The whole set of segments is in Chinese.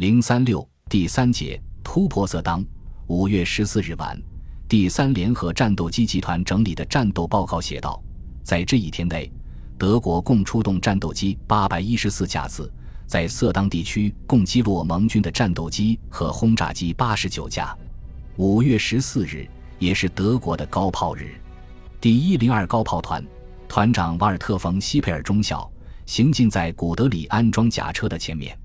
零三六第三节突破色当。五月十四日晚，第三联合战斗机集团整理的战斗报告写道，在这一天内，德国共出动战斗机八百一十四架次，在色当地区共击落盟军的战斗机和轰炸机八十九架。五月十四日也是德国的高炮日，第一零二高炮团团长瓦尔特·冯·西佩尔中校行进在古德里安装甲车的前面。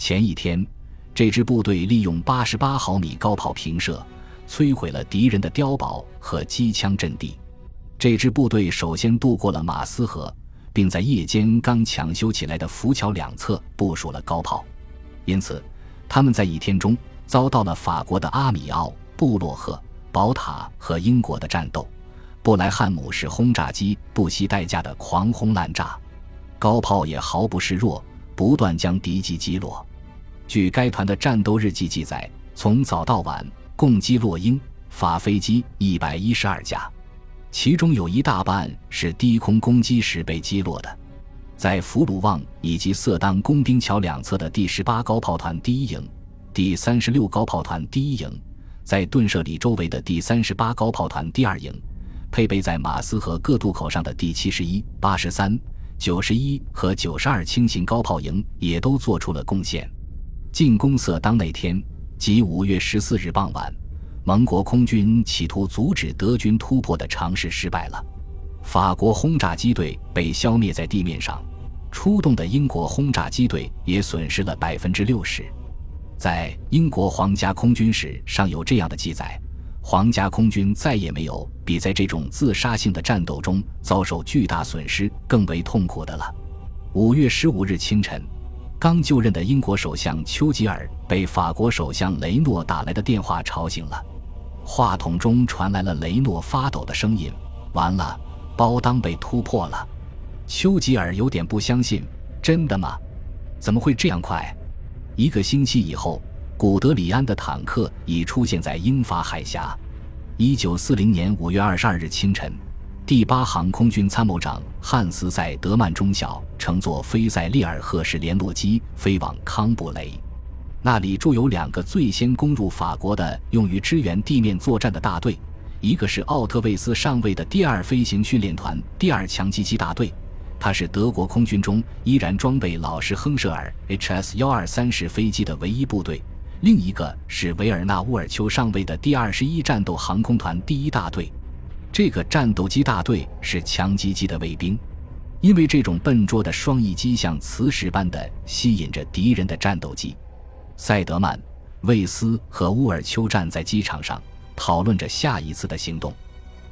前一天，这支部队利用八十八毫米高炮平射，摧毁了敌人的碉堡和机枪阵地。这支部队首先渡过了马斯河，并在夜间刚抢修起来的浮桥两侧部署了高炮，因此他们在一天中遭到了法国的阿米奥、布洛赫、宝塔和英国的战斗。布莱汉姆式轰炸机不惜代价的狂轰滥炸，高炮也毫不示弱，不断将敌机击落。据该团的战斗日记记载，从早到晚共击落英法飞机一百一十二架，其中有一大半是低空攻击时被击落的。在弗鲁旺以及色当工兵桥两侧的第十八高炮团第一营、第三十六高炮团第一营，在顿舍里周围的第三十八高炮团第二营，配备在马斯河各渡口上的第七十一、八十三、九十一和九十二轻型高炮营也都做出了贡献。进攻色当那天，即五月十四日傍晚，盟国空军企图阻止德军突破的尝试失败了。法国轰炸机队被消灭在地面上，出动的英国轰炸机队也损失了百分之六十。在英国皇家空军史上有这样的记载：皇家空军再也没有比在这种自杀性的战斗中遭受巨大损失更为痛苦的了。五月十五日清晨。刚就任的英国首相丘吉尔被法国首相雷诺打来的电话吵醒了，话筒中传来了雷诺发抖的声音：“完了，包当被突破了。”丘吉尔有点不相信：“真的吗？怎么会这样快？”一个星期以后，古德里安的坦克已出现在英法海峡。一九四零年五月二十二日清晨。第八航空军参谋长汉斯·塞德曼中校乘坐菲塞利尔赫式联络机飞往康布雷，那里驻有两个最先攻入法国的用于支援地面作战的大队，一个是奥特维斯上尉的第二飞行训练团第二强击机大队，它是德国空军中依然装备老式亨舍尔 HS 幺二三式飞机的唯一部队；另一个是维尔纳乌尔丘上尉的第二十一战斗航空团第一大队。这个战斗机大队是强击机的卫兵，因为这种笨拙的双翼机像磁石般的吸引着敌人的战斗机。塞德曼、魏斯和乌尔丘站在机场上讨论着下一次的行动，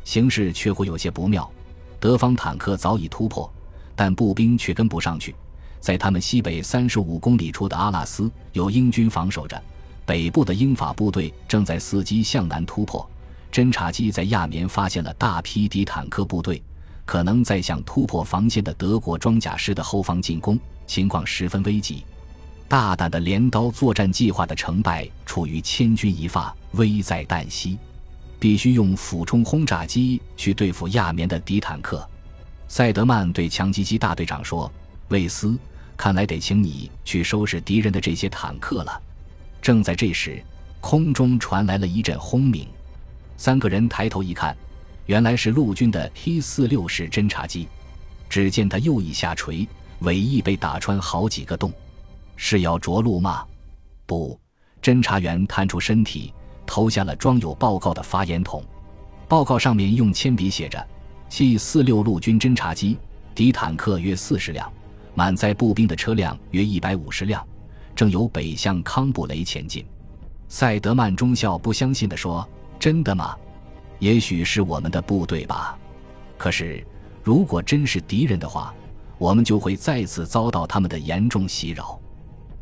形势却乎有些不妙。德方坦克早已突破，但步兵却跟不上去。在他们西北三十五公里处的阿拉斯，有英军防守着，北部的英法部队正在伺机向南突破。侦察机在亚眠发现了大批敌坦克部队，可能在向突破防线的德国装甲师的后方进攻，情况十分危急。大胆的镰刀作战计划的成败处于千钧一发、危在旦夕，必须用俯冲轰炸机去对付亚眠的敌坦克。塞德曼对强击机大队长说：“魏斯，看来得请你去收拾敌人的这些坦克了。”正在这时，空中传来了一阵轰鸣。三个人抬头一看，原来是陆军的 T 四六式侦察机。只见他右翼下垂，尾翼被打穿好几个洞，是要着陆吗？不，侦察员探出身体，投下了装有报告的发言筒。报告上面用铅笔写着：“T 四六陆军侦察机，敌坦克约四十辆，满载步兵的车辆约一百五十辆，正由北向康布雷前进。”塞德曼中校不相信地说。真的吗？也许是我们的部队吧。可是，如果真是敌人的话，我们就会再次遭到他们的严重袭扰。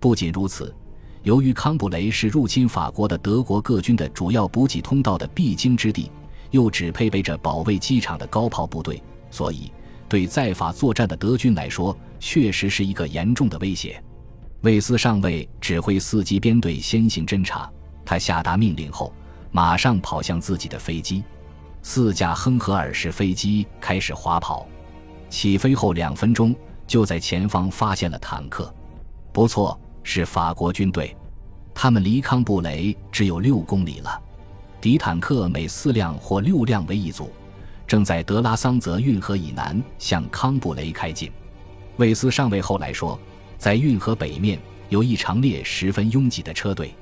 不仅如此，由于康布雷是入侵法国的德国各军的主要补给通道的必经之地，又只配备着保卫机场的高炮部队，所以对在法作战的德军来说，确实是一个严重的威胁。魏斯上尉指挥四级编队先行侦察，他下达命令后。马上跑向自己的飞机，四架亨和尔式飞机开始滑跑，起飞后两分钟就在前方发现了坦克，不错，是法国军队。他们离康布雷只有六公里了。敌坦克每四辆或六辆为一组，正在德拉桑泽运河以南向康布雷开进。魏斯上尉后来说，在运河北面有一长列十分拥挤的车队，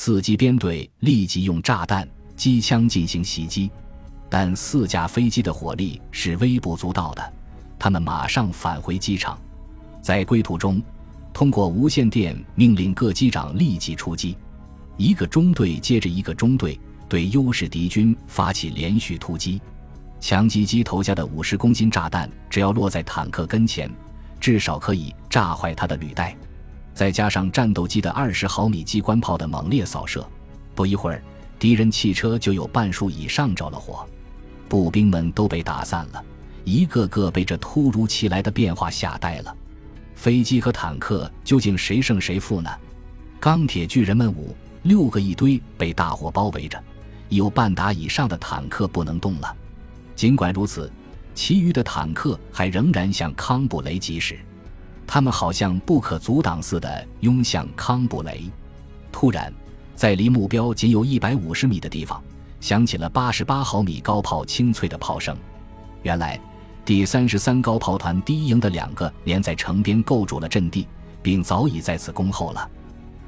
四机编队立即用炸弹、机枪进行袭击，但四架飞机的火力是微不足道的，他们马上返回机场，在归途中。通过无线电命令各机长立即出击，一个中队接着一个中队对优势敌军发起连续突击。强击机投下的五十公斤炸弹，只要落在坦克跟前，至少可以炸坏它的履带。再加上战斗机的二十毫米机关炮的猛烈扫射，不一会儿，敌人汽车就有半数以上着了火，步兵们都被打散了，一个个被这突如其来的变化吓呆了。飞机和坦克究竟谁胜谁负呢？钢铁巨人们五六个一堆被大火包围着，有半打以上的坦克不能动了。尽管如此，其余的坦克还仍然向康布雷疾驶，他们好像不可阻挡似的拥向康布雷。突然，在离目标仅有一百五十米的地方，响起了八十八毫米高炮清脆的炮声。原来。第三十三高炮团第一营的两个连在城边构筑了阵地，并早已在此恭候了。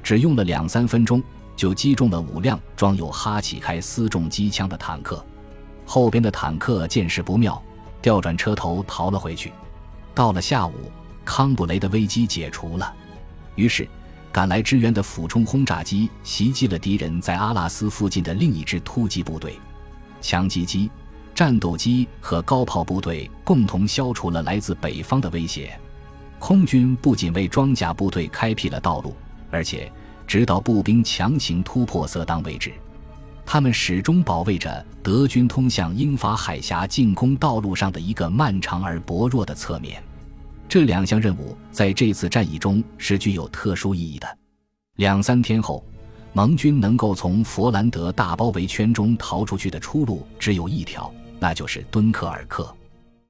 只用了两三分钟，就击中了五辆装有哈奇开丝重机枪的坦克。后边的坦克见势不妙，调转车头逃了回去。到了下午，康布雷的危机解除了，于是赶来支援的俯冲轰炸机袭击了敌人在阿拉斯附近的另一支突击部队，强击机。战斗机和高炮部队共同消除了来自北方的威胁。空军不仅为装甲部队开辟了道路，而且直到步兵强行突破色当为止，他们始终保卫着德军通向英法海峡进攻道路上的一个漫长而薄弱的侧面。这两项任务在这次战役中是具有特殊意义的。两三天后，盟军能够从佛兰德大包围圈中逃出去的出路只有一条。那就是敦刻尔克。